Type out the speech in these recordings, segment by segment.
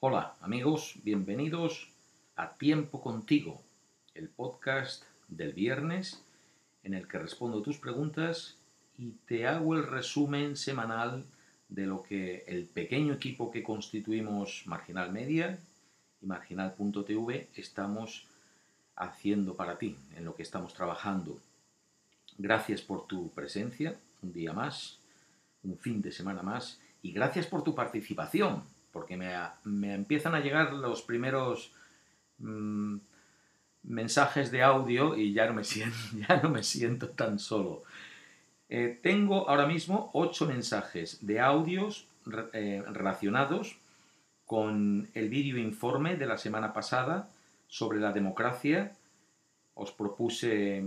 Hola amigos, bienvenidos a Tiempo contigo, el podcast del viernes en el que respondo tus preguntas y te hago el resumen semanal de lo que el pequeño equipo que constituimos Marginal Media y Marginal.tv estamos haciendo para ti, en lo que estamos trabajando. Gracias por tu presencia, un día más, un fin de semana más, y gracias por tu participación, porque me, empiezan a llegar los primeros mm, mensajes de audio y ya no me siento, ya no me siento tan solo. Eh, tengo ahora mismo ocho mensajes de audios eh, relacionados con el vídeo informe de la semana pasada sobre la democracia. Os propuse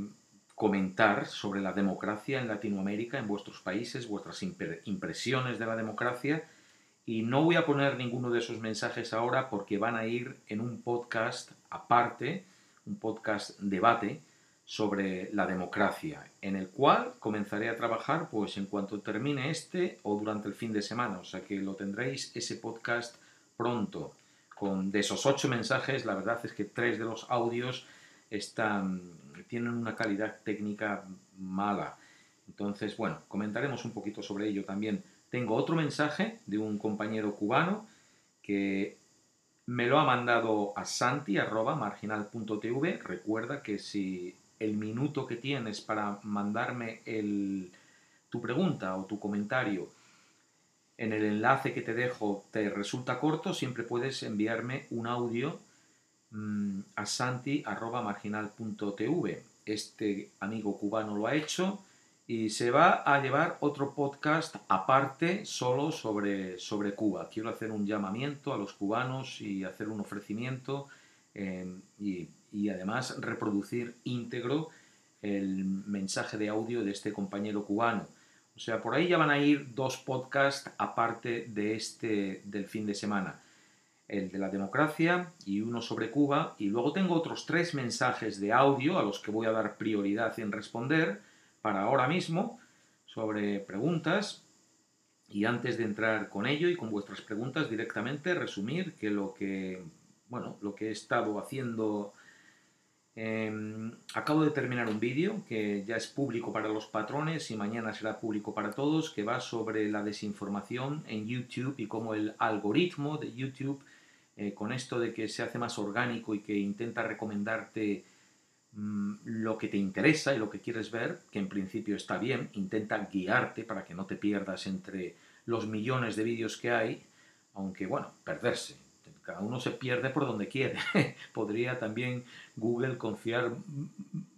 comentar sobre la democracia en Latinoamérica, en vuestros países, vuestras impresiones de la democracia. Y no voy a poner ninguno de esos mensajes ahora porque van a ir en un podcast aparte, un podcast debate sobre la democracia, en el cual comenzaré a trabajar pues en cuanto termine este o durante el fin de semana. O sea que lo tendréis ese podcast pronto. Con de esos ocho mensajes, la verdad es que tres de los audios están, tienen una calidad técnica mala. Entonces, bueno, comentaremos un poquito sobre ello también. Tengo otro mensaje de un compañero cubano que me lo ha mandado a santi marginal.tv. Recuerda que si el minuto que tienes para mandarme tu pregunta o tu comentario en el enlace que te dejo te resulta corto, siempre puedes enviarme un audio Mm, a santi.marginal.tv. Este amigo cubano lo ha hecho y se va a llevar otro podcast aparte solo sobre, sobre Cuba. Quiero hacer un llamamiento a los cubanos y hacer un ofrecimiento em, y, y, además reproducir íntegro el mensaje de audio de este compañero cubano. O sea, por ahí ya van a ir dos podcasts aparte de este del fin de semana el de la democracia y uno sobre Cuba. Y luego tengo otros tres mensajes de audio a los que voy a dar prioridad en responder para ahora mismo sobre preguntas. Y antes de entrar con ello y con vuestras preguntas directamente, resumir que lo que, bueno, lo que he estado haciendo... Em, acabo de terminar un vídeo que ya es público para los patrones y mañana será público para todos, que va sobre la desinformación en YouTube y cómo el algoritmo de YouTube eh, con esto de que se hace más orgánico y que intenta recomendarte mm, lo que te interesa y lo que quieres ver, que en principio está bien, intenta guiarte para que no te pierdas entre los millones de vídeos que hay, aunque bueno, perderse. Cada uno se pierde por donde quiere. Podría también Google confiar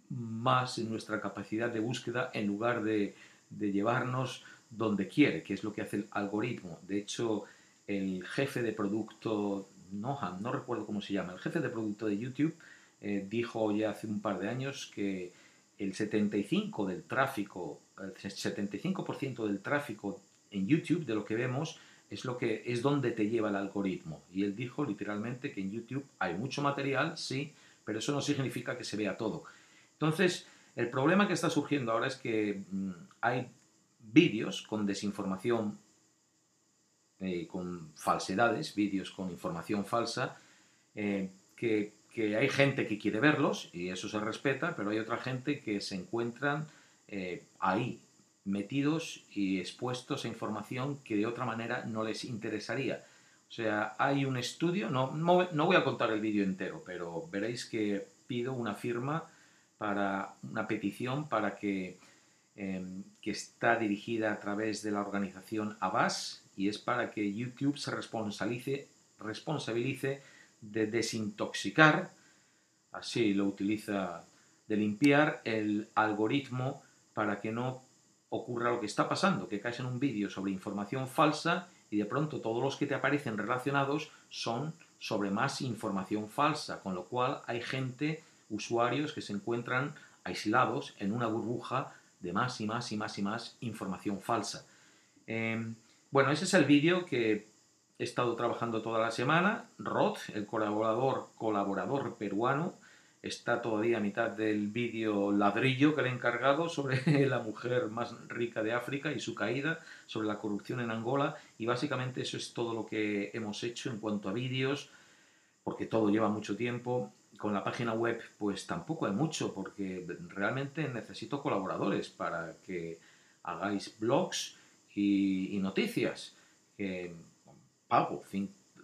más en nuestra capacidad de búsqueda en lugar de, de llevarnos donde quiere, que es lo que hace el algoritmo. De hecho, el jefe de producto Noham, no recuerdo cómo se llama, el jefe de producto de YouTube, eh, dijo ya hace un par de años que el 75% del tráfico, el 75% del tráfico en YouTube de lo que vemos es lo que es donde te lleva el algoritmo. Y él dijo literalmente que en YouTube hay mucho material, sí, pero eso no significa que se vea todo. Entonces, el problema que está surgiendo ahora es que mm, hay vídeos con desinformación eh, con falsedades, vídeos con información falsa, eh, que, hay gente que quiere verlos y eso se respeta, pero hay otra gente que se encuentran eh, ahí, metidos y expuestos a información que de otra manera no les interesaría. O sea, hay un estudio, no, no, voy a contar el vídeo entero, pero veréis que pido una firma para una petición para que, que está dirigida a través de la organización Abbas, y es para que YouTube se responsabilice de desintoxicar, así lo utiliza, de limpiar el algoritmo para que no ocurra lo que está pasando, que caes en un vídeo sobre información falsa y de pronto todos los que te aparecen relacionados son sobre más información falsa, con lo cual hay gente, usuarios que se encuentran aislados en una burbuja de más y más y más y más información falsa. Em, bueno, ese es el vídeo que he estado trabajando toda la semana. Rod, el colaborador, colaborador peruano, está todavía a mitad del vídeo ladrillo que le he encargado sobre la mujer más rica de África y su caída, sobre la corrupción en Angola y básicamente eso es todo lo que hemos hecho en cuanto a vídeos, porque todo lleva mucho tiempo. Con la página web pues tampoco hay mucho porque realmente necesito colaboradores para que hagáis blogs y, noticias. Pago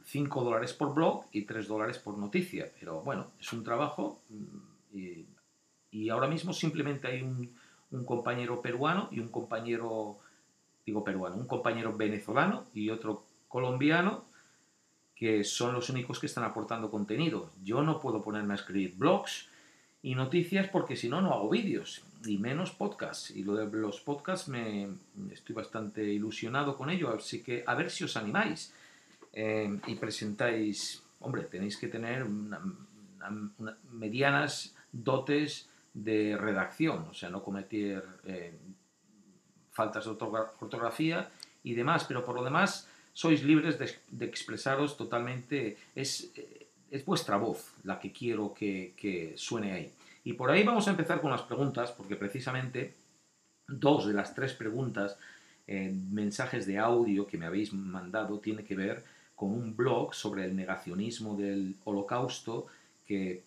5 dólares por blog y 3 dólares por noticia. Pero bueno, es un trabajo mm, y, ahora mismo simplemente hay un, un, compañero peruano y un compañero, digo peruano, un compañero venezolano y otro colombiano que son los únicos que están aportando contenido. Yo no puedo ponerme a escribir blogs y noticias porque si no, no hago vídeos y menos podcasts. Y lo de los podcasts me estoy bastante ilusionado con ello, así que a ver si os animáis. Em, y presentáis, hombre, tenéis que tener medianas dotes de redacción, o sea, no cometer eh, faltas de ortografía y demás, pero por lo demás sois libres de, expresaros totalmente, es, eh, es, vuestra voz la que quiero que, suene ahí. Y por ahí vamos a empezar con las preguntas, porque precisamente dos de las tres preguntas, eh, mensajes de audio que me habéis mandado, tiene que ver con un blog sobre el negacionismo del holocausto que,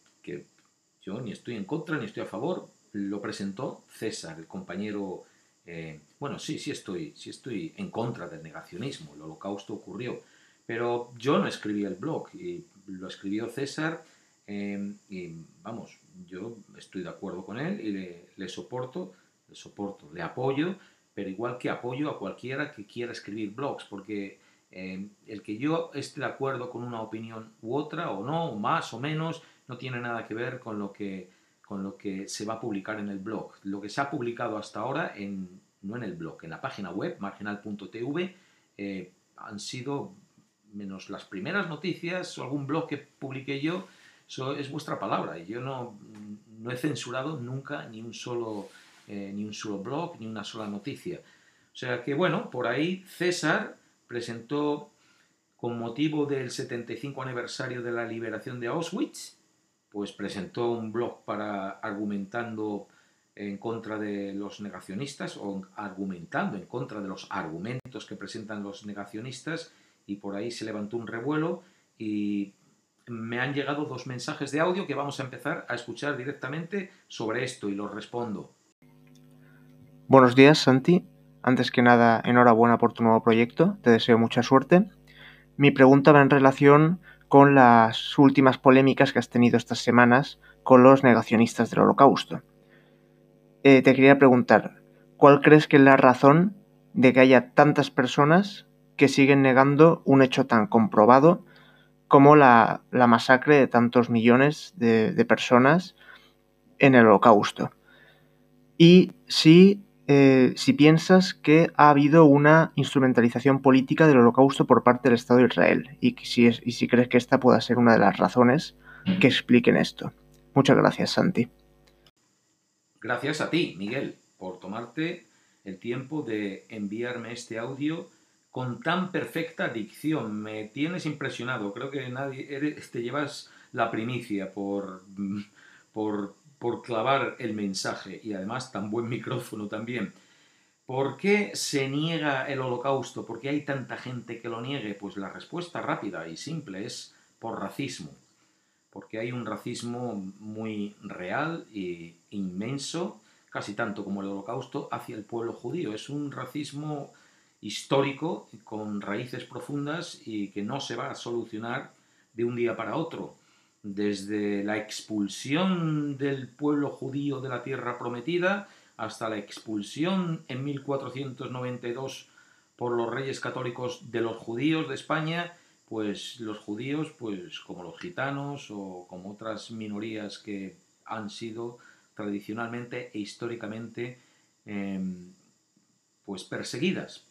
yo ni estoy en contra ni estoy a favor. Lo presentó César, el compañero... Eh, bueno, sí, sí estoy, sí estoy en contra del negacionismo. El holocausto ocurrió. Pero yo no escribí el blog y lo escribió César eh, y vamos, yo estoy de acuerdo con él y le, soporto, le soporto, le apoyo, pero igual que apoyo a cualquiera que quiera escribir blogs, porque eh, el que yo esté de acuerdo con una opinión u otra, o no, o más o menos, no tiene nada que ver con lo que, con lo que se va a publicar en el blog. Lo que se ha publicado hasta ahora, en, no en el blog, en la página web, marginal.tv, eh, han sido, menos las primeras noticias o algún blog que publiqué yo, eso es vuestra palabra. Yo no, no he censurado nunca ni un, solo, eh, ni un solo blog, ni una sola noticia. O sea que, bueno, por ahí César presentó con motivo del 75 aniversario de la liberación de Auschwitz, pues presentó un blog para argumentando en contra de los negacionistas o argumentando en contra de los argumentos que presentan los negacionistas y por ahí se levantó un revuelo y me han llegado dos mensajes de audio que vamos a empezar a escuchar directamente sobre esto y los respondo. Buenos días, Santi. Antes que nada, enhorabuena por tu nuevo proyecto, te deseo mucha suerte. Mi pregunta va en relación con las últimas polémicas que has tenido estas semanas con los negacionistas del holocausto. Eh, te quería preguntar, ¿cuál crees que es la razón de que haya tantas personas que siguen negando un hecho tan comprobado como la, masacre de tantos millones de, personas en el holocausto? Y si eh, si piensas que ha habido una instrumentalización política del holocausto por parte del Estado de Israel y si, y si crees que esta pueda ser una de las razones que expliquen esto. Muchas gracias, Santi. Gracias a ti, Miguel, por tomarte el tiempo de enviarme este audio con tan perfecta dicción. Me tienes impresionado. Creo que nadie te llevas la primicia por, por por clavar el mensaje y además tan buen micrófono también. ¿Por qué se niega el holocausto? ¿Por qué hay tanta gente que lo niegue? Pues la respuesta rápida y simple es por racismo. Porque hay un racismo muy real e inmenso, casi tanto como el holocausto, hacia el pueblo judío. Es un racismo histórico con raíces profundas y que no se va a solucionar de un día para otro desde la expulsión del pueblo judío de la tierra prometida hasta la expulsión en 1492 por los reyes católicos de los judíos de España, pues los judíos, pues como los gitanos o como otras minorías que han sido tradicionalmente e históricamente em, pues perseguidas.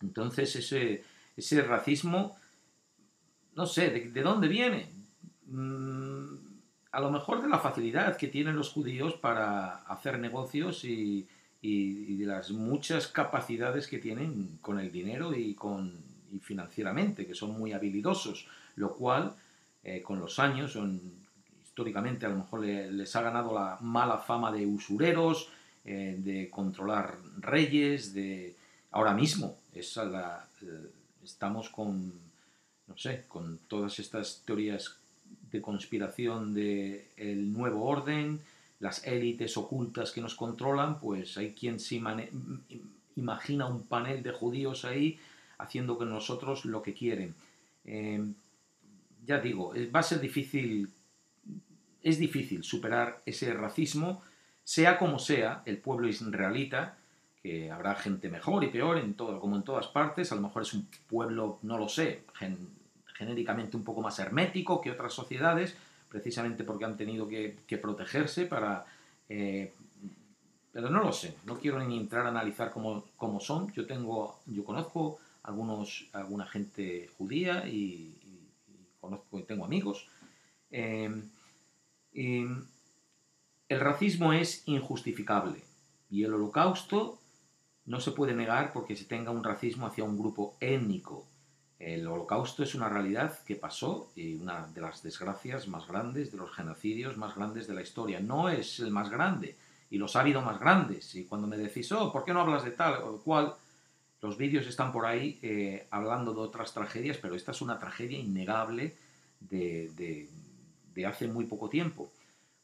Entonces ese, ese racismo, no sé, ¿de dónde viene? Mm, a lo mejor de la facilidad que tienen los judíos para hacer negocios y, de las muchas capacidades que tienen con el dinero y, con, financieramente, que son muy habilidosos, lo cual eh, con los años, históricamente a lo mejor les ha ganado la mala fama de usureros, eh, de controlar reyes, de... Ahora mismo la, estamos con, no sé, con todas estas teorías de conspiración del el nuevo orden, las élites ocultas que nos controlan, pues hay quien se imagina un panel de judíos ahí haciendo con nosotros lo que quieren. Em, ya digo, va a ser difícil, es difícil superar ese racismo, sea como sea, el pueblo israelita, que habrá gente mejor y peor en todo, como en todas partes, a lo mejor es un pueblo, no lo sé, genéricamente un poco más hermético que otras sociedades, precisamente porque han tenido que, protegerse para... Eh, pero no lo sé, no quiero ni entrar a analizar cómo, son. Yo tengo, yo conozco algunos, alguna gente judía y, conozco y tengo amigos. Eh, el racismo es injustificable y el holocausto no se puede negar porque se tenga un racismo hacia un grupo étnico. El holocausto es una realidad que pasó y una de las desgracias más grandes, de los genocidios más grandes de la historia. No es el más grande y los ha habido más grandes. Y cuando me decís, oh, ¿por qué no hablas de tal o cual? Los vídeos están por ahí eh, hablando de otras tragedias, pero esta es una tragedia innegable de, de hace muy poco tiempo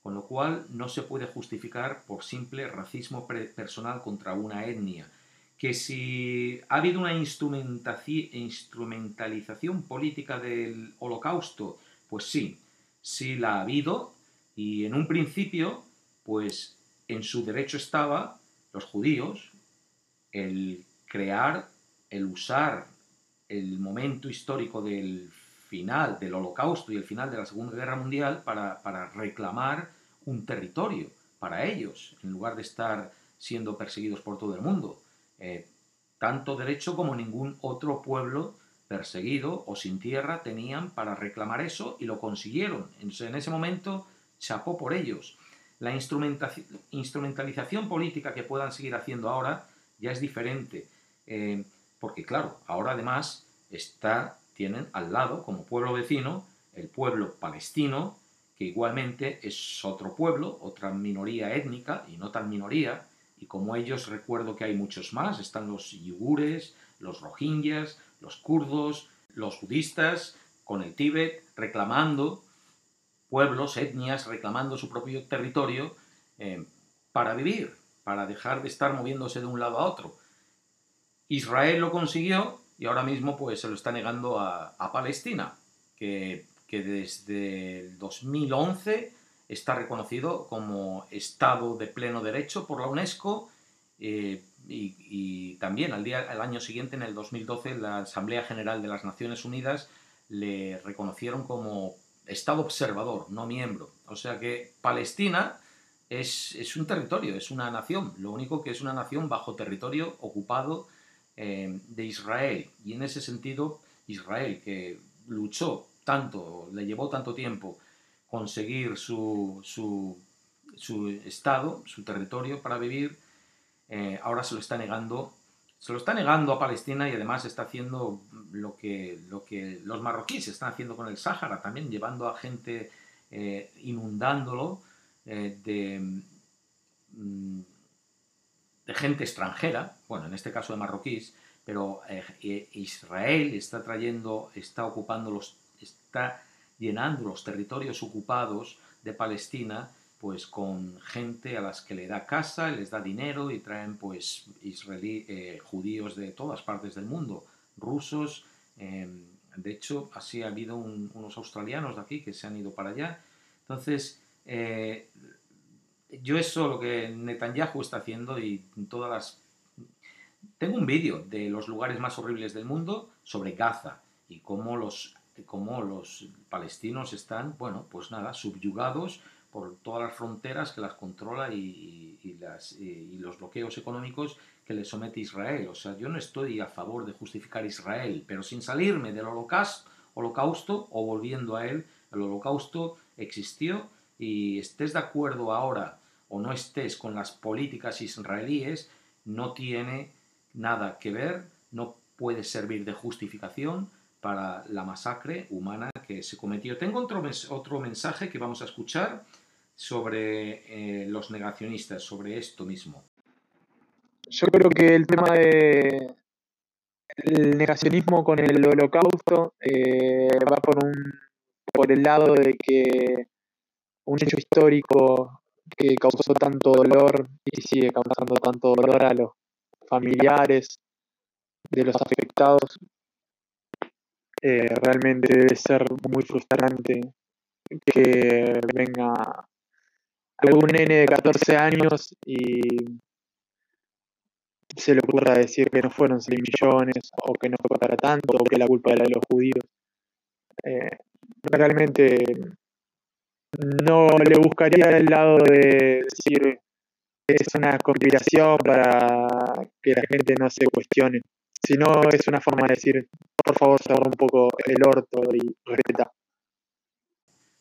con lo cual no se puede justificar por simple racismo personal contra una etnia. Que si ha habido una instrumentalización política del holocausto, pues sí, sí la ha habido y en un principio, pues en su derecho estaba los judíos el crear, el usar el momento histórico del final del holocausto y el final de la Segunda Guerra Mundial para, para reclamar un territorio para ellos, en lugar de estar siendo perseguidos por todo el mundo. Eh, tanto derecho como ningún otro pueblo perseguido o sin tierra tenían para reclamar eso y lo consiguieron. en ese momento chapó por ellos. La instrumentalización política que puedan seguir haciendo ahora ya es diferente, eh, porque claro, ahora además está, tienen al lado, como pueblo vecino, el pueblo palestino, que igualmente es otro pueblo, otra minoría étnica, y no tan minoría, y como ellos recuerdo que hay muchos más, están los yugures, los rohingyas, los kurdos, los budistas, con el Tíbet, reclamando pueblos, etnias, reclamando su propio territorio eh, para vivir, para dejar de estar moviéndose de un lado a otro. Israel lo consiguió y ahora mismo pues se lo está negando a, a Palestina, que que desde el 2011 está reconocido como Estado de pleno derecho por la UNESCO eh, y, también al, día, al año siguiente, en el 2012, la Asamblea General de las Naciones Unidas le reconocieron como Estado observador, no miembro. O sea que Palestina es, es un territorio, es una nación, lo único que es una nación bajo territorio ocupado eh, de Israel. Y en ese sentido, Israel, que luchó tanto, le llevó tanto tiempo conseguir su, su, estado, su territorio para vivir, eh, ahora se lo está negando. Se lo está negando a Palestina y además está haciendo lo que, lo que los marroquíes están haciendo con el Sáhara, también llevando a gente, eh, inundándolo eh, de, mm, de gente extranjera, bueno, en este caso de marroquíes, pero Israel está trayendo, está ocupando los está llenando los territorios ocupados de Palestina pues con gente a las que le da casa, les da dinero y traen pues israelí, eh, judíos de todas partes del mundo, rusos, em, de hecho así ha habido unos australianos de aquí que se han ido para allá. Entonces, eh, yo eso lo que Netanyahu está haciendo y todas las... Tengo un vídeo de los lugares más horribles del mundo sobre Gaza y cómo los cómo los palestinos están, bueno, pues nada, subyugados por todas las fronteras que las controla y, los bloqueos económicos que le somete Israel. O sea, yo no estoy a favor de justificar Israel, pero sin salirme del holocausto, holocausto o volviendo a él, el holocausto existió y estés de acuerdo ahora o no estés con las políticas israelíes, no tiene nada que ver, no puede servir de justificación para la masacre humana que se cometió. Tengo otro, otro mensaje que vamos a escuchar sobre eh, los negacionistas, sobre esto mismo. Yo creo que el tema de el negacionismo con el holocausto eh, va por un por el lado de que un hecho histórico que causó tanto dolor y sigue causando tanto dolor a los familiares de los afectados eh, realmente debe ser muy frustrante que venga algún nene de 14 años y se le ocurra decir que no fueron 6 millones o que no fue para tanto o que la culpa era de los judíos. Eh, realmente no le buscaría el lado de decir es una conspiración para que la gente no se cuestione, sino es una forma de decir, por favor, cerra un poco el orto y respeta.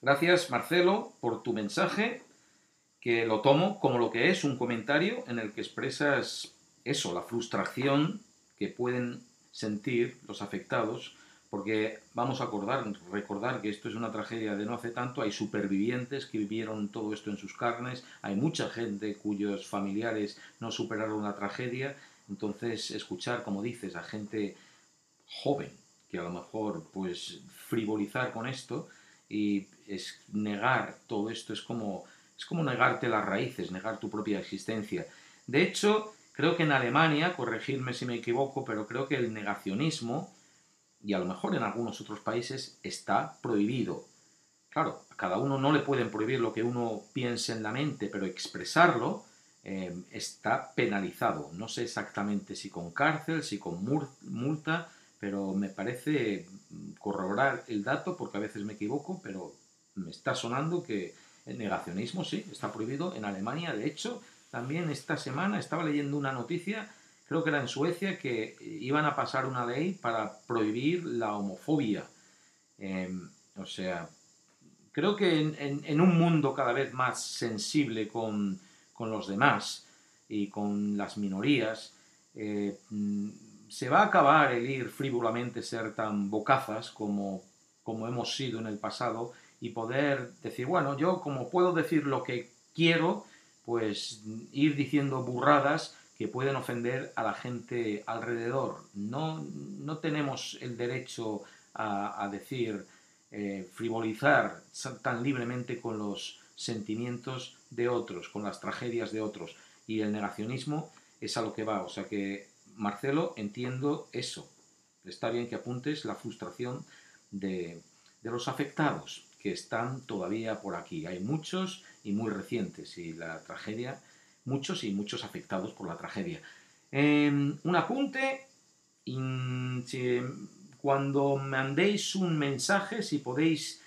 Gracias, Marcelo, por tu mensaje, que lo tomo como lo que es, un comentario en el que expresas eso, la frustración que pueden sentir los afectados porque vamos a acordar, recordar que esto es una tragedia de no hace tanto, hay supervivientes que vivieron todo esto en sus carnes, hay mucha gente cuyos familiares no superaron la tragedia, entonces escuchar, como dices, a gente joven que a lo mejor pues frivolizar con esto y es negar todo esto es como es como negarte las raíces, negar tu propia existencia. De hecho, creo que en Alemania, corregirme si me equivoco, pero creo que el negacionismo y a lo mejor en algunos otros países está prohibido. Claro, a cada uno no le pueden prohibir lo que uno piense en la mente, pero expresarlo eh, está penalizado. No sé exactamente si con cárcel, si con multa, pero me parece corroborar el dato porque a veces me equivoco, pero me está sonando que el negacionismo sí, está prohibido en Alemania. De hecho, también esta semana estaba leyendo una noticia creo que era en Suecia, que iban a pasar una ley para prohibir la homofobia. Em, o sea, creo que en, un mundo cada vez más sensible con, los demás y con las minorías, eh, mm, se va a acabar el ir frívolamente ser tan bocazas como, como hemos sido en el pasado y poder decir, bueno, yo como puedo decir lo que quiero, pues ir diciendo burradas que pueden ofender a la gente alrededor. No, no tenemos el derecho a, decir, eh, frivolizar tan libremente con los sentimientos de otros, con las tragedias de otros. Y el negacionismo es a lo que va. O sea que, Marcelo, entiendo eso. Está bien que apuntes la frustración de, de los afectados, que están todavía por aquí. Hay muchos y muy recientes. Y la tragedia muchos y muchos afectados por la tragedia. Em, un apunte, cuando mandéis un mensaje, si podéis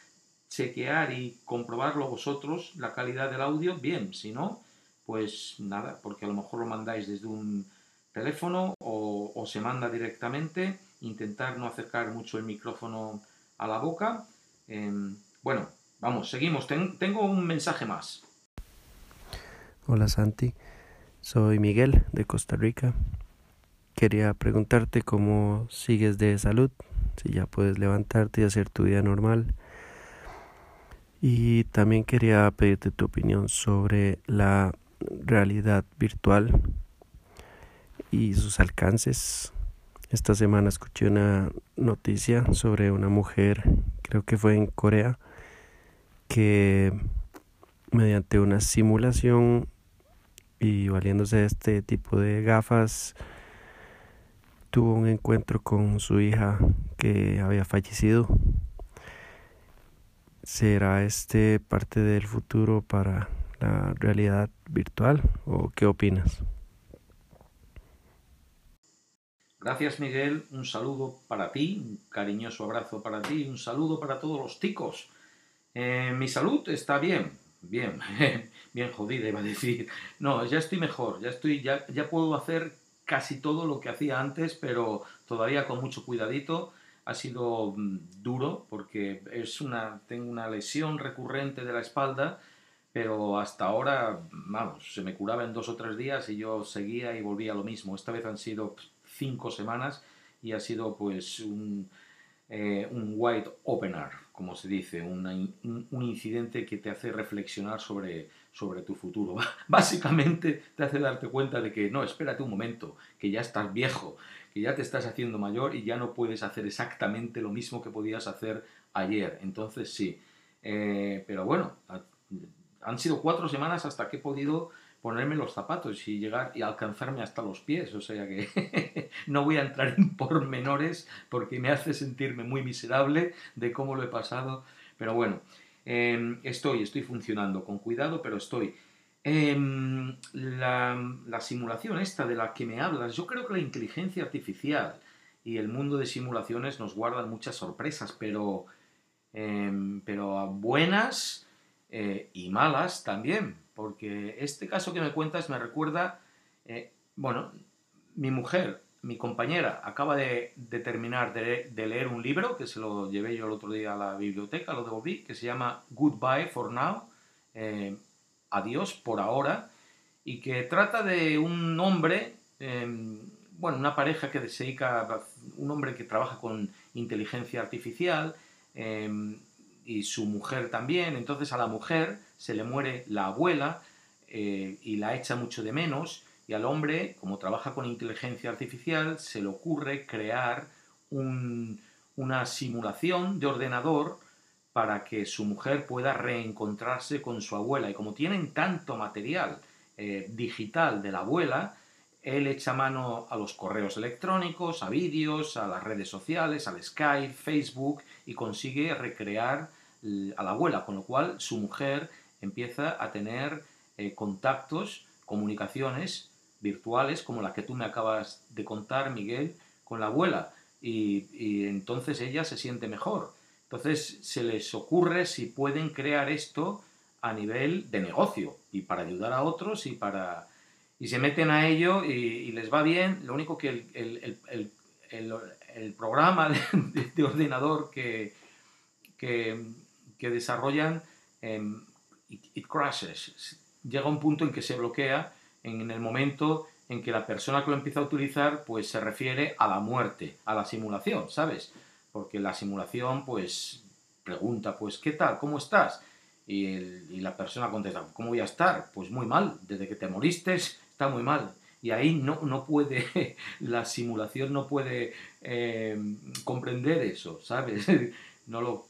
chequear y comprobarlo vosotros, la calidad del audio, bien, si no, pues nada, porque a lo mejor lo mandáis desde un teléfono o, se manda directamente, intentar no acercar mucho el micrófono a la boca. Em, bueno, vamos, seguimos, tengo un mensaje más. Hola Santi, soy Miguel de Costa Rica. Quería preguntarte cómo sigues de salud, si ya puedes levantarte y hacer tu vida normal. Y también quería pedirte tu opinión sobre la realidad virtual y sus alcances. Esta semana escuché una noticia sobre una mujer, creo que fue en Corea, que mediante una simulación y valiéndose de este tipo de gafas tuvo un encuentro con su hija que había fallecido. ¿Será este parte del futuro para la realidad virtual o qué opinas? Gracias Miguel, un saludo para ti, un cariñoso abrazo para ti, un saludo para todos los ticos. Eh, mi salud está bien, bien, bien jodida iba a decir. No, ya estoy mejor, ya estoy, ya, ya puedo hacer casi todo lo que hacía antes, pero todavía con mucho cuidadito. Ha sido mm, duro porque es una, tengo una lesión recurrente de la espalda, pero hasta ahora, vamos, se me curaba en dos o tres días y yo seguía y volvía a lo mismo. Esta vez han sido cinco semanas y ha sido pues un, eh, un white opener, como se dice, un, un, incidente que te hace reflexionar sobre, sobre tu futuro. Básicamente te hace darte cuenta de que no, espérate un momento, que ya estás viejo, que ya te estás haciendo mayor y ya no puedes hacer exactamente lo mismo que podías hacer ayer. Entonces sí, eh, pero bueno, han sido cuatro semanas hasta que he podido ponerme los zapatos y llegar y alcanzarme hasta los pies. O sea que no voy a entrar en pormenores porque me hace sentirme muy miserable de cómo lo he pasado. Pero bueno, em, estoy, estoy funcionando con cuidado, pero estoy. Em, la, simulación esta de la que me hablas, yo creo que la inteligencia artificial y el mundo de simulaciones nos guardan muchas sorpresas, pero, em, pero buenas eh, y malas también porque este caso que me cuentas me recuerda, eh, bueno, mi mujer, mi compañera, acaba de, terminar de, leer un libro que se lo llevé yo el otro día a la biblioteca, lo devolví, que se llama Goodbye for Now, eh, Adiós por ahora, y que trata de un hombre, em, bueno, una pareja que se dedica, un hombre que trabaja con inteligencia artificial, em, y su mujer también. Entonces a la mujer se le muere la abuela eh, y la echa mucho de menos. Y al hombre, como trabaja con inteligencia artificial, se le ocurre crear una simulación de ordenador para que su mujer pueda reencontrarse con su abuela. Y como tienen tanto material eh, digital de la abuela, él echa mano a los correos electrónicos, a vídeos, a las redes sociales, al Skype, Facebook y consigue recrear a la abuela, con lo cual su mujer empieza a tener eh, contactos, comunicaciones virtuales como la que tú me acabas de contar, Miguel, con la abuela. Y, entonces ella se siente mejor. Entonces se les ocurre si pueden crear esto a nivel de negocio y para ayudar a otros y para... Y se meten a ello y, les va bien. Lo único que el, programa de, ordenador que, que, que desarrollan, em, it, crashes. Llega un punto en que se bloquea en el momento en que la persona que lo empieza a utilizar pues se refiere a la muerte, a la simulación, ¿sabes? Porque la simulación pues pregunta pues ¿qué tal? ¿Cómo estás? Y, la persona contesta ¿cómo voy a estar? Pues muy mal, desde que te moriste está muy mal. Y ahí no, no puede, la simulación no puede em, comprender eso, ¿sabes? no lo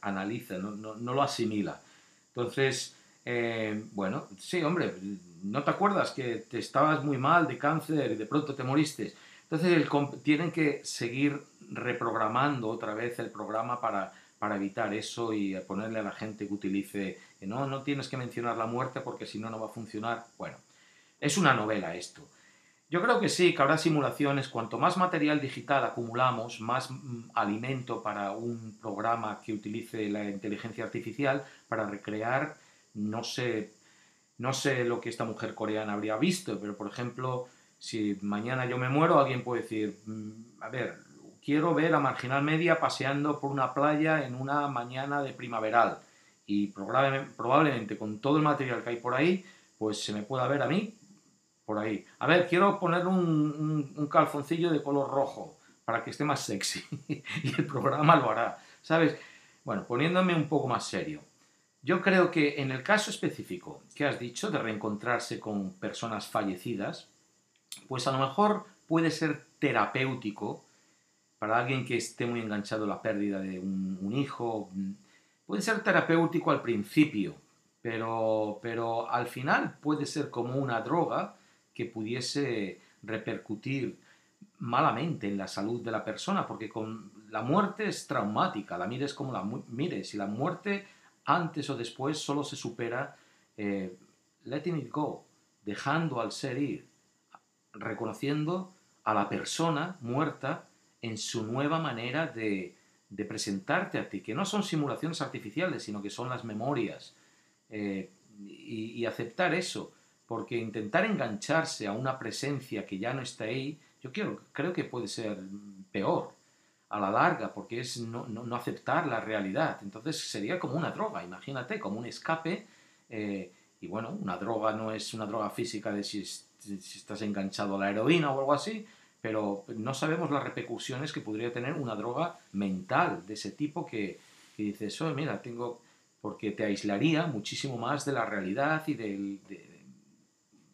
analiza, no, lo asimila. Entonces, eh, bueno, sí, hombre, ¿no te acuerdas que te estabas muy mal de cáncer y de pronto te moriste? Entonces tienen que seguir reprogramando otra vez el programa para, para evitar eso y ponerle a la gente que utilice, que no, no tienes que mencionar la muerte porque si no, no va a funcionar. Bueno, es una novela esto. Yo creo que sí, que habrá simulaciones. Cuanto más material digital acumulamos, más mm, alimento para un programa que utilice la inteligencia artificial para recrear, no sé, no sé lo que esta mujer coreana habría visto, pero por ejemplo, si mañana yo me muero, alguien puede decir, mm, a ver, quiero ver a Marginal Media paseando por una playa en una mañana de primaveral. Y probablemente con todo el material que hay por ahí, pues se me pueda ver a mí por ahí. A ver, quiero poner un, calzoncillo de color rojo para que esté más sexy y el programa lo hará, ¿sabes? Bueno, poniéndome un poco más serio. Yo creo que en el caso específico que has dicho de reencontrarse con personas fallecidas, pues a lo mejor puede ser terapéutico para alguien que esté muy enganchado a la pérdida de un, hijo. Puede ser terapéutico al principio, pero, pero al final puede ser como una droga que pudiese repercutir malamente en la salud de la persona, porque con la muerte es traumática, la mires como la mires, y la muerte antes o después solo se supera eh, letting it go, dejando al ser ir, reconociendo a la persona muerta en su nueva manera de, presentarte a ti, que no son simulaciones artificiales, sino que son las memorias, eh, y aceptar eso porque intentar engancharse a una presencia que ya no está ahí, yo quiero, creo que puede ser peor a la larga, porque es no, aceptar la realidad. Entonces sería como una droga, imagínate, como un escape. Eh, y bueno, una droga no es una droga física de si, si, estás enganchado a la heroína o algo así, pero no sabemos las repercusiones que podría tener una droga mental de ese tipo que, que dices, oh, mira, tengo, porque te aislaría muchísimo más de la realidad y del, de,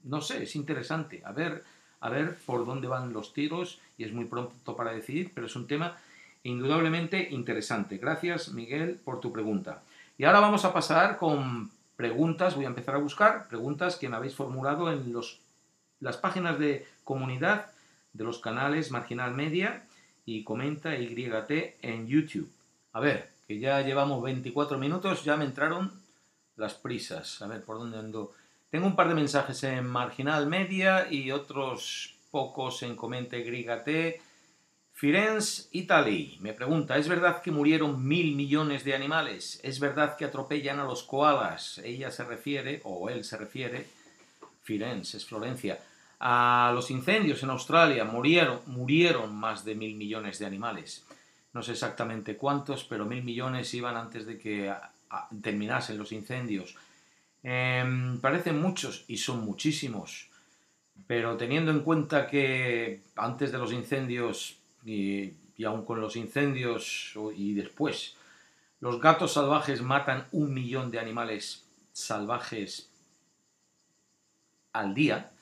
no sé, es interesante, a ver, a ver por dónde van los tiros y es muy pronto para decidir, pero es un tema indudablemente interesante. Gracias, Miguel, por tu pregunta. Y ahora vamos a pasar con preguntas, voy a empezar a buscar preguntas que me habéis formulado en los, las páginas de comunidad de los canales Marginal Media y Comenta YT en YouTube. A ver, que ya llevamos 24 minutos, ya me entraron las prisas. A ver, ¿por dónde ando? Tengo un par de mensajes en Marginal Media y otros pocos en Comenta YT Firenze, Italy. Me pregunta, ¿es verdad que murieron mil millones de animales? ¿Es verdad que atropellan a los koalas? Ella se refiere, o él se refiere, Firenze, es Florencia, a los incendios en Australia. Murieron, murieron más de mil millones de animales. No sé exactamente cuántos, pero mil millones iban antes de que terminasen los incendios. Em, parecen muchos y son muchísimos. Pero teniendo en cuenta que antes de los incendios y, aún con los incendios y después. Los gatos salvajes matan un millón de animales salvajes al día,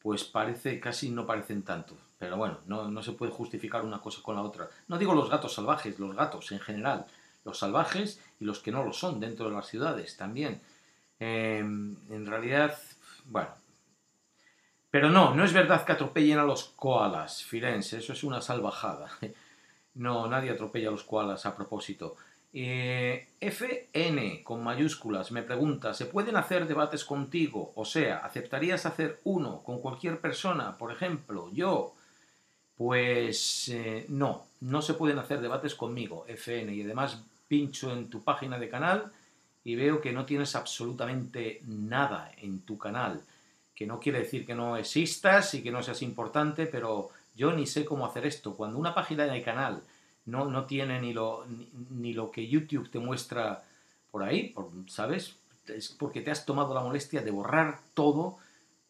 pues parece, casi no parecen tanto. Pero bueno, no, no, se puede justificar una cosa con la otra. No digo los gatos salvajes, los gatos en general. Los salvajes y los que no lo son dentro de las ciudades también. Em, en realidad, bueno, pero no, no es verdad que atropellen a los koalas, Firenze, eso es una salvajada. No, nadie atropella a los koalas a propósito. Eh, FN con mayúsculas me pregunta, ¿se pueden hacer debates contigo? O sea, ¿aceptarías hacer uno con cualquier persona? Por ejemplo, yo. Pues eh, no, no se pueden hacer debates conmigo, FN. Y además pincho en tu página de canal y veo que no tienes absolutamente nada en tu canal que no quiere decir que no existas y que no seas importante, pero yo ni sé cómo hacer esto. Cuando una página de canal no, no tiene ni lo, ni, lo que YouTube te muestra por ahí, ¿sabes? Es porque te has tomado la molestia de borrar todo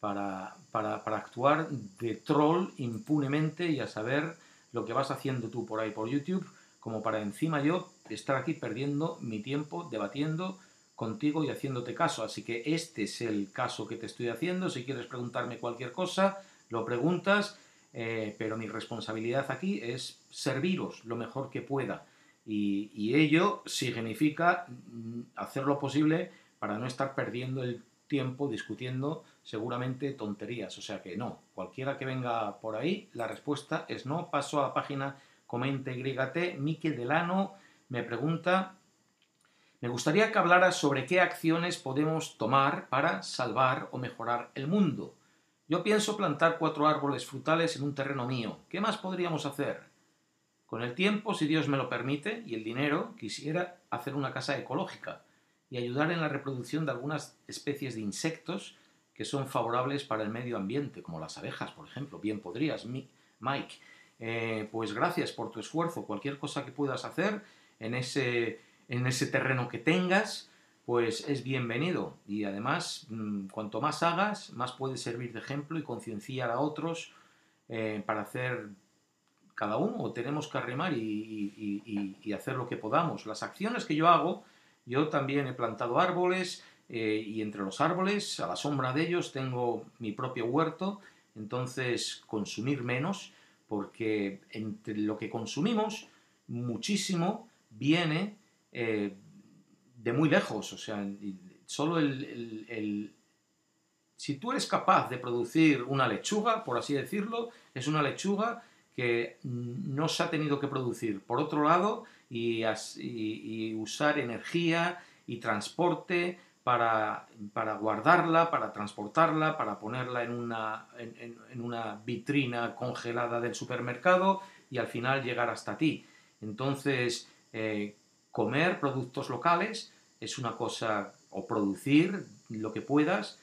para, para, para, actuar de troll impunemente y a saber lo que vas haciendo tú por ahí por YouTube, como para encima yo estar aquí perdiendo mi tiempo debatiendo contigo y haciéndote caso. Así que este es el caso que te estoy haciendo. Si quieres preguntarme cualquier cosa, lo preguntas, eh, pero mi responsabilidad aquí es serviros lo mejor que pueda. Y, ello significa mm, hacer lo posible para no estar perdiendo el tiempo discutiendo seguramente tonterías. O sea que no, cualquiera que venga por ahí, la respuesta es no. Paso a la página Comente YT. Mike Delano me pregunta me gustaría que hablara sobre qué acciones podemos tomar para salvar o mejorar el mundo. Yo pienso plantar cuatro árboles frutales en un terreno mío. ¿Qué más podríamos hacer? Con el tiempo, si Dios me lo permite, y el dinero, quisiera hacer una casa ecológica y ayudar en la reproducción de algunas especies de insectos que son favorables para el medio ambiente, como las abejas, por ejemplo. Bien podrías, Mike. Eh, pues gracias por tu esfuerzo. Cualquier cosa que puedas hacer en ese en ese terreno que tengas, pues es bienvenido. Y además, mm, cuanto más hagas, más puedes servir de ejemplo y concienciar a otros eh, para hacer cada uno, tenemos que arrimar y, hacer lo que podamos. Las acciones que yo hago, yo también he plantado árboles eh, y entre los árboles, a la sombra de ellos, tengo mi propio huerto, entonces consumir menos, porque entre lo que consumimos, muchísimo viene eh, de muy lejos. O sea, solo el, Si tú eres capaz de producir una lechuga, por así decirlo, es una lechuga que no se ha tenido que producir por otro lado y, usar energía y transporte para, para, guardarla, para transportarla, para ponerla en una, en una vitrina congelada del supermercado y al final llegar hasta ti. Entonces, eh, comer productos locales es una cosa, o producir lo que puedas,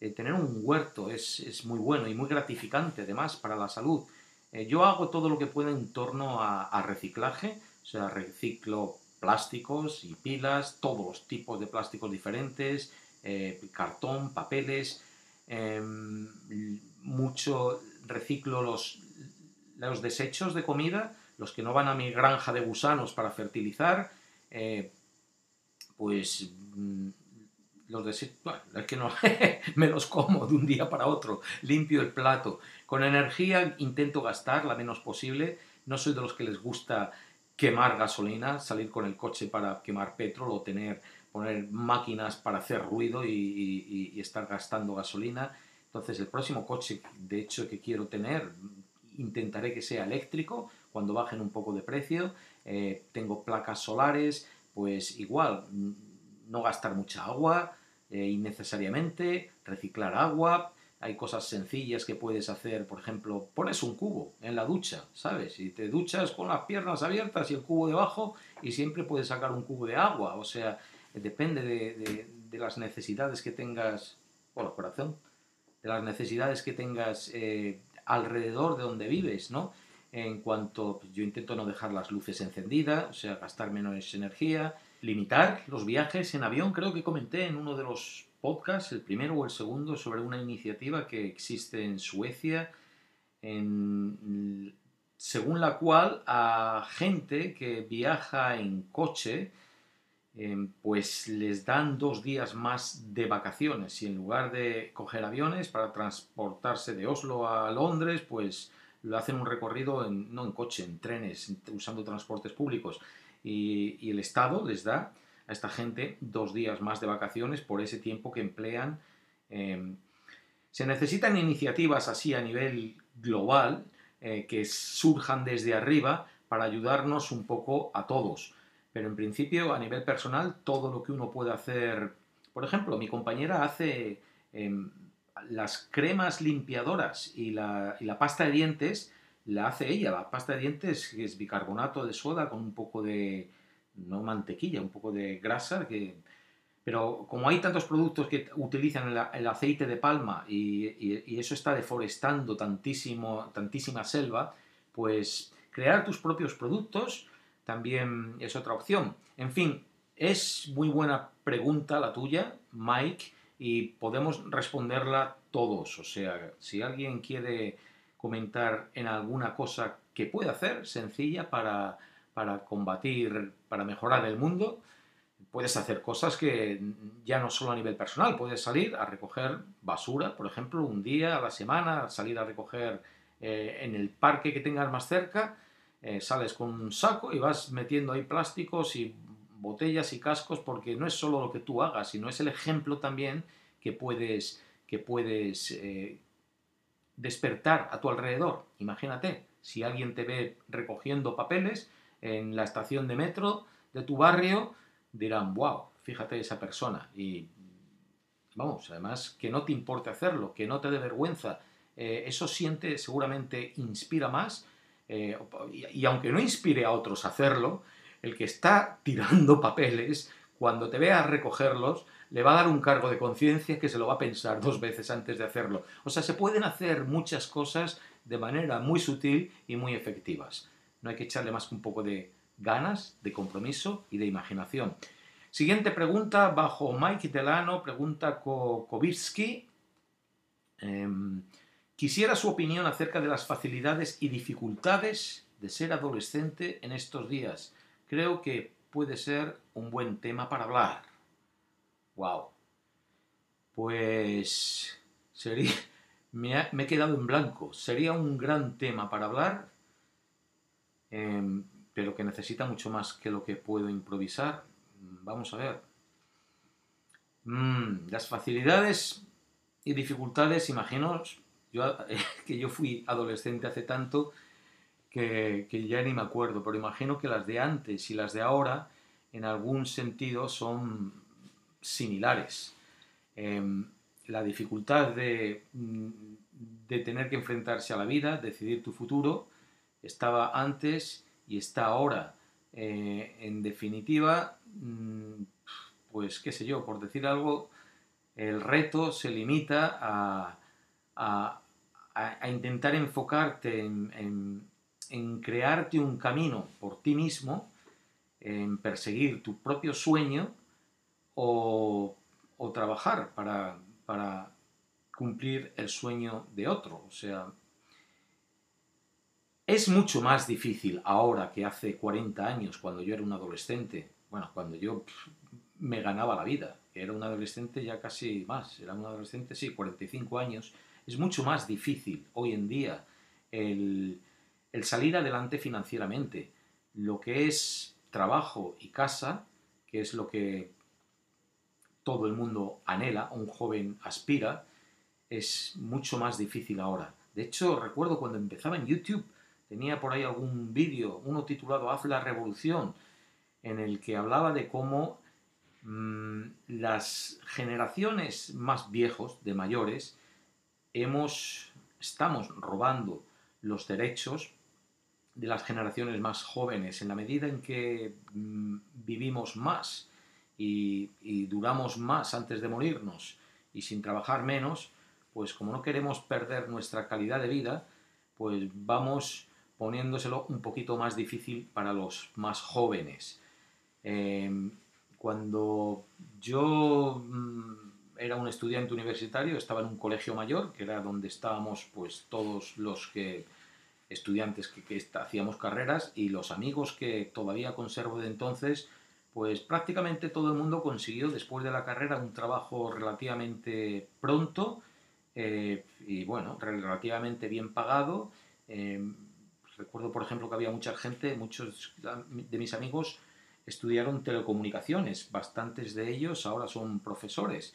eh, tener un huerto es, muy bueno y muy gratificante además para la salud. Eh, yo hago todo lo que puedo en torno a, reciclaje, o sea, reciclo plásticos y pilas, todos los tipos de plásticos diferentes, eh, cartón, papeles, em, mucho reciclo los, los desechos de comida, los que no van a mi granja de gusanos para fertilizar, eh, pues mm, los desechos, bueno, es que no me los como de un día para otro, limpio el plato. Con energía intento gastar la menos posible, no soy de los que les gusta quemar gasolina, salir con el coche para quemar petróleo o tener, poner máquinas para hacer ruido y, y estar gastando gasolina. Entonces el próximo coche, de hecho, que quiero tener, intentaré que sea eléctrico cuando bajen un poco de precio. Eh, tengo placas solares, pues igual, no gastar mucha agua eh, innecesariamente, reciclar agua. Hay cosas sencillas que puedes hacer, por ejemplo, pones un cubo en la ducha, ¿sabes? Y te duchas con las piernas abiertas y el cubo debajo y siempre puedes sacar un cubo de agua. O sea, depende de, las necesidades que tengas, por corazón, de las necesidades que tengas eh, alrededor de donde vives, ¿no? En cuanto pues, yo intento no dejar las luces encendidas, o sea, gastar menos energía, limitar los viajes en avión, creo que comenté en uno de los podcasts, el primero o el segundo, sobre una iniciativa que existe en Suecia, según la cual a gente que viaja en coche, Em, pues les dan dos días más de vacaciones. Y en lugar de coger aviones para transportarse de Oslo a Londres, pues lo hacen un recorrido no en coche, en trenes, usando transportes públicos. Y, el Estado les da a esta gente dos días más de vacaciones por ese tiempo que emplean. Em, se necesitan iniciativas así a nivel global eh, que surjan desde arriba para ayudarnos un poco a todos. Pero en principio, a nivel personal, todo lo que uno puede hacer. Por ejemplo, mi compañera hace em, las cremas limpiadoras y la, pasta de dientes, la hace ella. La pasta de dientes es bicarbonato de soda con un poco de. no mantequilla, un poco de grasa que. Pero como hay tantos productos que utilizan el, aceite de palma y, eso está deforestando tantísimo, tantísima selva, pues crear tus propios productos también es otra opción. En fin, es muy buena pregunta la tuya, Mike, y podemos responderla todos. O sea, si alguien quiere comentar en alguna cosa que puede hacer sencilla para, para combatir, para mejorar el mundo, puedes hacer cosas que ya no solo a nivel personal, puedes salir a recoger basura, por ejemplo, un día a la semana, salir a recoger eh, en el parque que tengas más cerca, eh, sales con un saco y vas metiendo ahí plásticos y botellas y cascos porque no es solo lo que tú hagas, sino es el ejemplo también que puedes, que puedes eh, despertar a tu alrededor. Imagínate, si alguien te ve recogiendo papeles en la estación de metro de tu barrio, dirán, wow, fíjate esa persona. Y vamos, además, que no te importe hacerlo, que no te dé vergüenza. Eh, eso siente, seguramente inspira más eh, y, aunque no inspire a otros a hacerlo, el que está tirando papeles, cuando te vea recogerlos, le va a dar un cargo de conciencia que se lo va a pensar dos veces antes de hacerlo. O sea, se pueden hacer muchas cosas de manera muy sutil y muy efectivas. No hay que echarle más que un poco de ganas, de compromiso y de imaginación. Siguiente pregunta, bajo Mike Delano, pregunta Kowirski. Em, Quisiera su opinión acerca de las facilidades y dificultades de ser adolescente en estos días. Creo que puede ser un buen tema para hablar. Wow. Pues sería me, he quedado en blanco. Sería un gran tema para hablar, em, pero que necesita mucho más que lo que puedo improvisar. Vamos a ver. Mm, las facilidades y dificultades, imaginaos, yo, que yo fui adolescente hace tanto que, ya ni me acuerdo, pero imagino que las de antes y las de ahora en algún sentido son similares. Em, la dificultad de, de, tener que enfrentarse a la vida, decidir tu futuro, estaba antes y está ahora. Eh, en definitiva, mm, pues qué sé yo, por decir algo, el reto se limita a, a, intentar enfocarte en, crearte un camino por ti mismo, en perseguir tu propio sueño o, trabajar para, cumplir el sueño de otro. O sea, Es mucho más difícil ahora que hace 40 años, cuando yo era un adolescente, bueno, cuando yo me ganaba la vida, era un adolescente ya casi más, era un adolescente, sí, 45 años, es mucho más difícil hoy en día el, el salir adelante financieramente. Lo que es trabajo y casa, que es lo que todo el mundo anhela, un joven aspira, es mucho más difícil ahora. De hecho, recuerdo cuando empezaba en YouTube, tenía por ahí algún vídeo, uno titulado Haz la revolución, en el que hablaba de cómo mmm, las generaciones más viejos, de mayores, hemos, estamos robando los derechos de las generaciones más jóvenes en la medida en que mmm, vivimos más y, duramos más antes de morirnos y sin trabajar menos, pues como no queremos perder nuestra calidad de vida, pues vamos poniéndoselo un poquito más difícil para los más jóvenes. Eh, cuando yo mmm, era un estudiante universitario, estaba en un colegio mayor, que era donde estábamos pues todos los que estudiantes que, hacíamos carreras y los amigos que todavía conservo de entonces, pues prácticamente todo el mundo consiguió después de la carrera un trabajo relativamente pronto eh, y bueno, relativamente bien pagado. Eh, recuerdo, por ejemplo, que había mucha gente, muchos de mis amigos estudiaron telecomunicaciones, bastantes de ellos ahora son profesores,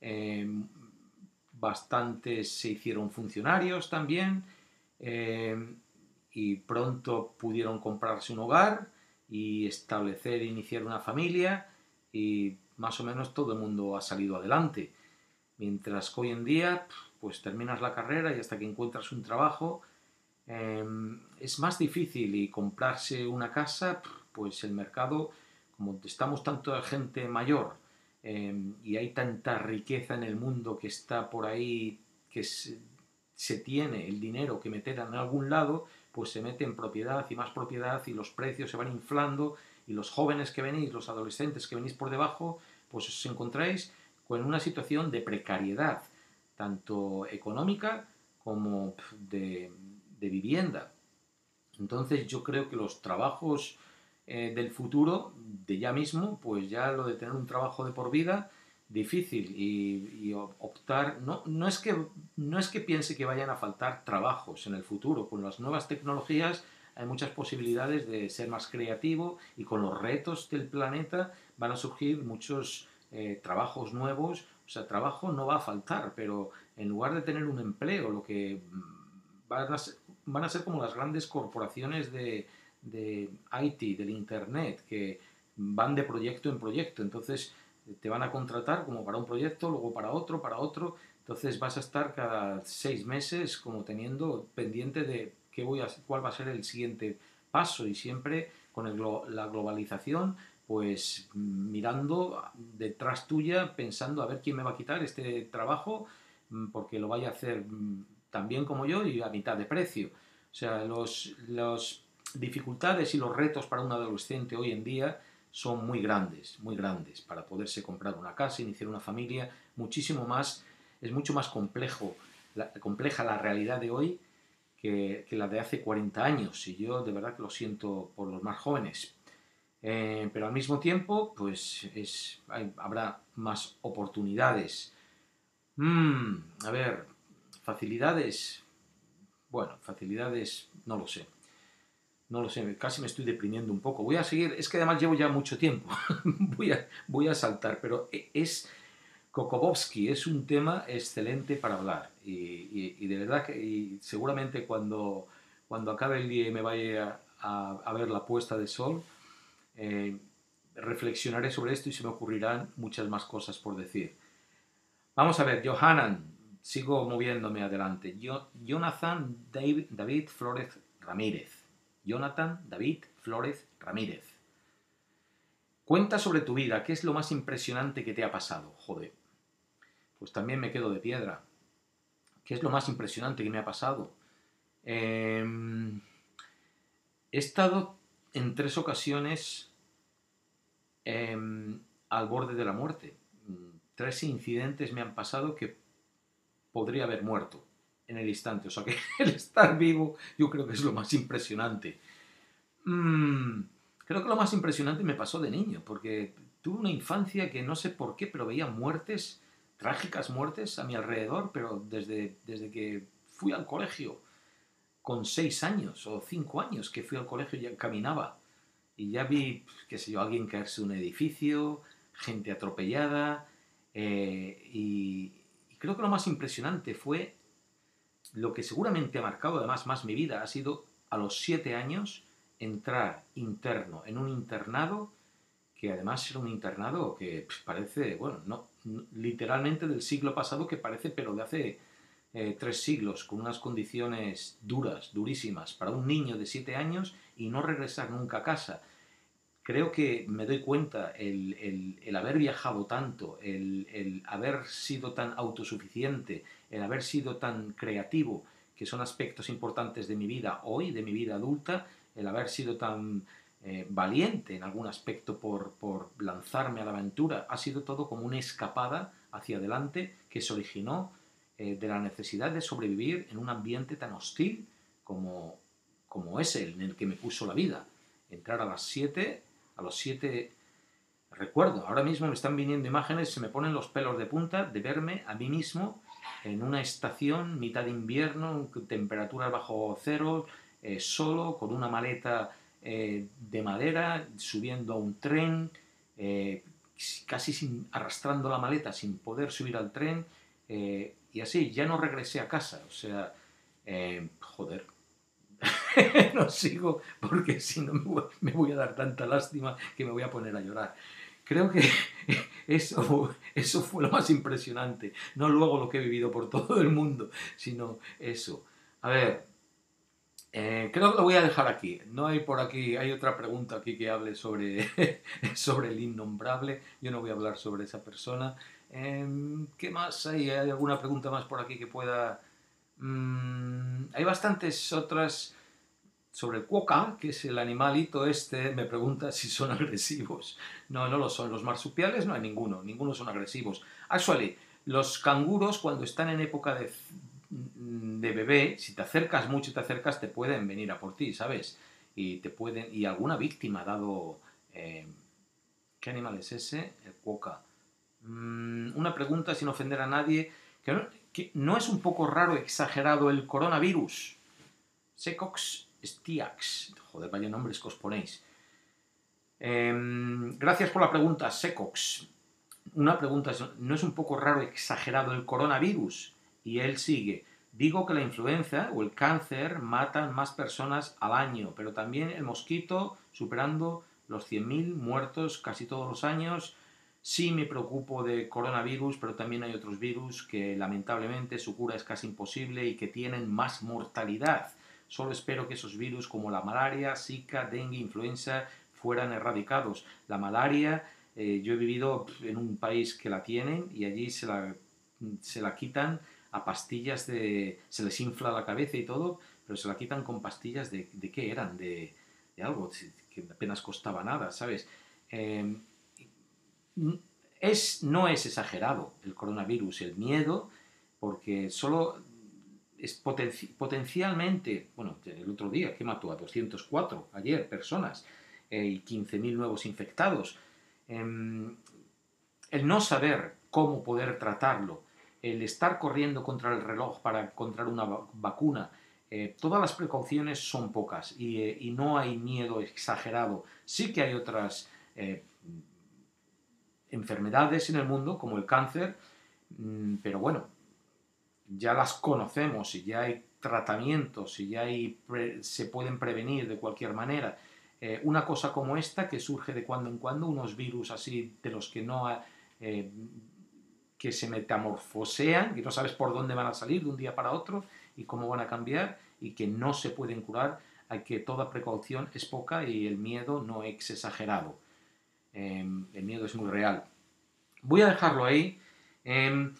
eh, bastantes se hicieron funcionarios también eh, y pronto pudieron comprarse un hogar y establecer, iniciar una familia y más o menos todo el mundo ha salido adelante. Mientras que hoy en día, pues terminas la carrera y hasta que encuentras un trabajo, eh, es más difícil y comprarse una casa, pues el mercado, como estamos tanto de gente mayor eh, y hay tanta riqueza en el mundo que está por ahí, que se tiene el dinero que meter en algún lado, pues se mete en propiedad y más propiedad y los precios se van inflando y los jóvenes que venís, los adolescentes que venís por debajo, pues os encontráis con una situación de precariedad, tanto económica como de, vivienda. Entonces yo creo que los trabajos eh, del futuro, de ya mismo, pues ya lo de tener un trabajo de por vida, difícil y, optar, no, no, es que, no es que piense que vayan a faltar trabajos en el futuro, con las nuevas tecnologías hay muchas posibilidades de ser más creativo y con los retos del planeta van a surgir muchos eh, trabajos nuevos, o sea, trabajo no va a faltar, pero en lugar de tener un empleo, lo que van a ser, van a ser como las grandes corporaciones de, de IT, del Internet, que van de proyecto en proyecto. Entonces te van a contratar como para un proyecto, luego para otro, para otro. Entonces vas a estar cada seis meses como teniendo pendiente de qué voy a, cuál va a ser el siguiente paso y siempre con la globalización pues mirando detrás tuya, pensando a ver quién me va a quitar este trabajo porque lo vaya a hacer tan bien como yo y a mitad de precio. O sea, los, las dificultades y los retos para un adolescente hoy en día son muy grandes, muy grandes, para poderse comprar una casa, iniciar una familia, muchísimo más, es mucho más complejo, la, compleja la realidad de hoy que, que, la de hace 40 años, y yo de verdad que lo siento por los más jóvenes. Eh, pero al mismo tiempo, pues es, habrá más oportunidades. Mm, a ver, facilidades, bueno, facilidades, no lo sé no lo sé, casi me estoy deprimiendo un poco. Voy a seguir, es que además llevo ya mucho tiempo, voy, a, voy a saltar, pero e, es Kokobovsky, es un tema excelente para hablar y, de verdad que y seguramente cuando, cuando acabe el día y me vaya a, a ver la puesta de sol, eh, reflexionaré sobre esto y se me ocurrirán muchas más cosas por decir. Vamos a ver, Johanan, sigo moviéndome adelante. Yo, Jonathan David, David Flores Ramírez. Jonathan David Flores Ramírez. Cuenta sobre tu vida, ¿qué es lo más impresionante que te ha pasado? Joder. Pues también me quedo de piedra. ¿Qué es lo más impresionante que me ha pasado? Eh, he estado en tres ocasiones eh, al borde de la muerte. Tres incidentes me han pasado que podría haber muerto. En el instante. O sea que el estar vivo yo creo que es lo más impresionante. Mm, creo que lo más impresionante me pasó de niño, porque tuve una infancia que no sé por qué, pero veía muertes, trágicas muertes a mi alrededor, pero desde, desde que fui al colegio, con seis años o cinco años que fui al colegio ya caminaba y ya vi, qué sé yo, alguien caerse de un edificio, gente atropellada, eh, y, creo que lo más impresionante fue lo que seguramente ha marcado además más mi vida, ha sido a los siete años entrar interno en un internado que además era un internado que parece, bueno, no, literalmente del siglo pasado que parece, pero de hace eh, tres siglos, con unas condiciones duras, durísimas, para un niño de siete años y no regresar nunca a casa. Creo que me doy cuenta el, el, haber viajado tanto, el, el, haber sido tan autosuficiente, el haber sido tan creativo, que son aspectos importantes de mi vida hoy, de mi vida adulta, el haber sido tan eh, valiente en algún aspecto por, por, lanzarme a la aventura, ha sido todo como una escapada hacia adelante que se originó eh, de la necesidad de sobrevivir en un ambiente tan hostil como, como ese en el que me puso la vida. Entrar a las 7, a los 7 recuerdo, ahora mismo me están viniendo imágenes, se me ponen los pelos de punta de verme a mí mismo en una estación, mitad de invierno, temperaturas bajo cero, eh, solo, con una maleta eh, de madera, subiendo a un tren, eh, casi arrastrando la maleta sin poder subir al tren, y así, ya no regresé a casa, o sea, joder, no sigo porque si no me voy, a dar tanta lástima que me voy a poner a llorar. Creo que eso, eso fue lo más impresionante, no luego lo que he vivido por todo el mundo, sino eso. A ver, eh, creo que lo voy a dejar aquí. No hay por aquí, hay otra pregunta aquí que hable sobre, sobre el innombrable. Yo no voy a hablar sobre esa persona. Em, ¿Qué más hay? ¿Hay alguna pregunta más por aquí que pueda...? Mm, hay bastantes otras sobre el cuoca, que es el animalito este, me pregunta si son agresivos. No, no lo son. Los marsupiales no hay ninguno, ninguno son agresivos. Actually, los canguros cuando están en época de, de bebé, si te acercas mucho y te acercas, te pueden venir a por ti, ¿sabes? Y te pueden. Y alguna víctima ha dado. Eh, ¿Qué animal es ese? El cuoca. Mm, una pregunta sin ofender a nadie. Que no, no, es un poco raro, exagerado el coronavirus. Secox Stiax. Joder, vaya nombres que os ponéis. Em, gracias por la pregunta, Secox. Una pregunta, ¿no es un poco raro, exagerado el coronavirus? Y él sigue. Digo que la influenza o el cáncer matan más personas al año, pero también el mosquito superando los 100.000 muertos casi todos los años. Sí me preocupo de coronavirus, pero también hay otros virus que lamentablemente su cura es casi imposible y que tienen más mortalidad. Solo espero que esos virus como la malaria, Zika, dengue, influenza fueran erradicados. La malaria, eh, yo he vivido en un país que la tienen y allí se la, se la quitan a pastillas de... se les infla la cabeza y todo, pero se la quitan con pastillas de... ¿De qué eran? De, algo que apenas costaba nada, ¿sabes? Em, es, no es exagerado el coronavirus, el miedo, porque solo es potencialmente, bueno, el otro día, que mató a 204 ayer personas eh, y 15.000 nuevos infectados. Em, el no saber cómo poder tratarlo, el estar corriendo contra el reloj para encontrar una vacuna, eh, todas las precauciones son pocas eh, y, no hay miedo exagerado. Sí que hay otras enfermedades en el mundo, como el cáncer, mm, pero bueno, ya las conocemos y ya hay tratamientos y ya hay se pueden prevenir de cualquier manera. una cosa como esta, que surge de cuando en cuando, unos virus así de los que no que se metamorfosean, y no sabes por dónde van a salir de un día para otro y cómo van a cambiar y que no se pueden curar, hay que toda precaución es poca y el miedo no es exagerado. Em, el miedo es muy real. Voy a dejarlo ahí. Em,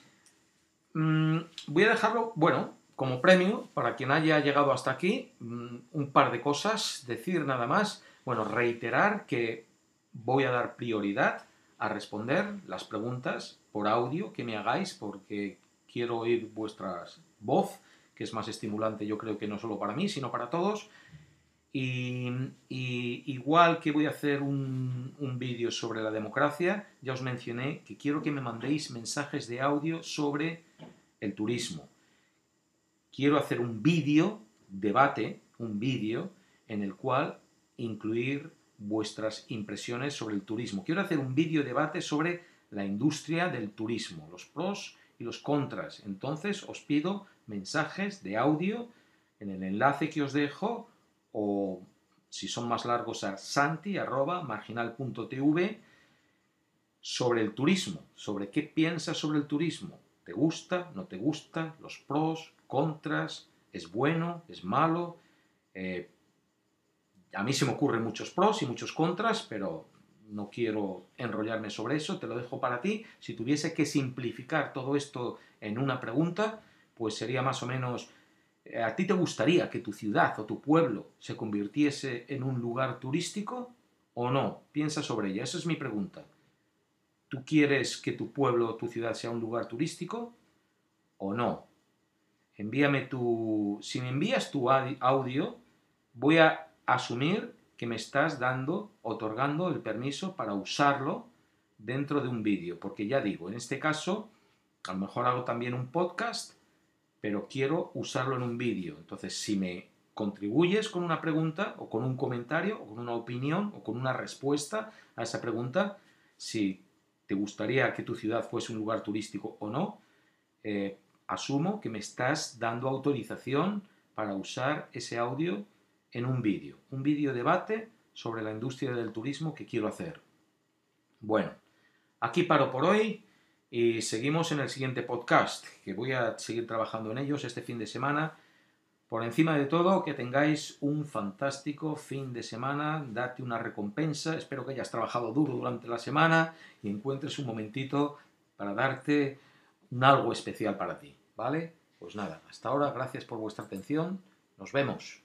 mm, voy a dejarlo, bueno, como premio para quien haya llegado hasta aquí, mm, un par de cosas, decir nada más, bueno, reiterar que voy a dar prioridad a responder las preguntas por audio que me hagáis porque quiero oír vuestra voz, que es más estimulante yo creo que no solo para mí, sino para todos. Y, igual que voy a hacer un, un vídeo sobre la democracia, ya os mencioné que quiero que me mandéis mensajes de audio sobre el turismo. Quiero hacer un vídeo, debate, un vídeo en el cual incluir vuestras impresiones sobre el turismo. Quiero hacer un vídeo debate sobre la industria del turismo, los pros y los contras. Entonces os pido mensajes de audio en el enlace que os dejo o si son más largos a santi.marginal.tv sobre el turismo, sobre qué piensas sobre el turismo. ¿Te gusta? ¿No te gusta? ¿Los pros? ¿Contras? ¿Es bueno? ¿Es malo? Eh, a mí se me ocurren muchos pros y muchos contras, pero no quiero enrollarme sobre eso, te lo dejo para ti. Si tuviese que simplificar todo esto en una pregunta, pues sería más o menos, ¿a ti te gustaría que tu ciudad o tu pueblo se convirtiese en un lugar turístico o no? Piensa sobre ella, esa es mi pregunta. ¿Tú quieres que tu pueblo o tu ciudad sea un lugar turístico o no? Envíame tu... Si me envías tu audio, voy a asumir que me estás dando, otorgando el permiso para usarlo dentro de un vídeo. Porque ya digo, en este caso, a lo mejor hago también un podcast, pero quiero usarlo en un vídeo. Entonces, si me contribuyes con una pregunta o con un comentario o con una opinión o con una respuesta a esa pregunta, si te gustaría que tu ciudad fuese un lugar turístico o no, eh, asumo que me estás dando autorización para usar ese audio en un vídeo, un vídeo debate sobre la industria del turismo que quiero hacer. Bueno, aquí paro por hoy y seguimos en el siguiente podcast, que voy a seguir trabajando en ellos este fin de semana. Por encima de todo, que tengáis un fantástico fin de semana, date una recompensa, espero que hayas trabajado duro durante la semana y encuentres un momentito para darte algo especial para ti, ¿vale? Pues nada, hasta ahora, gracias por vuestra atención, nos vemos.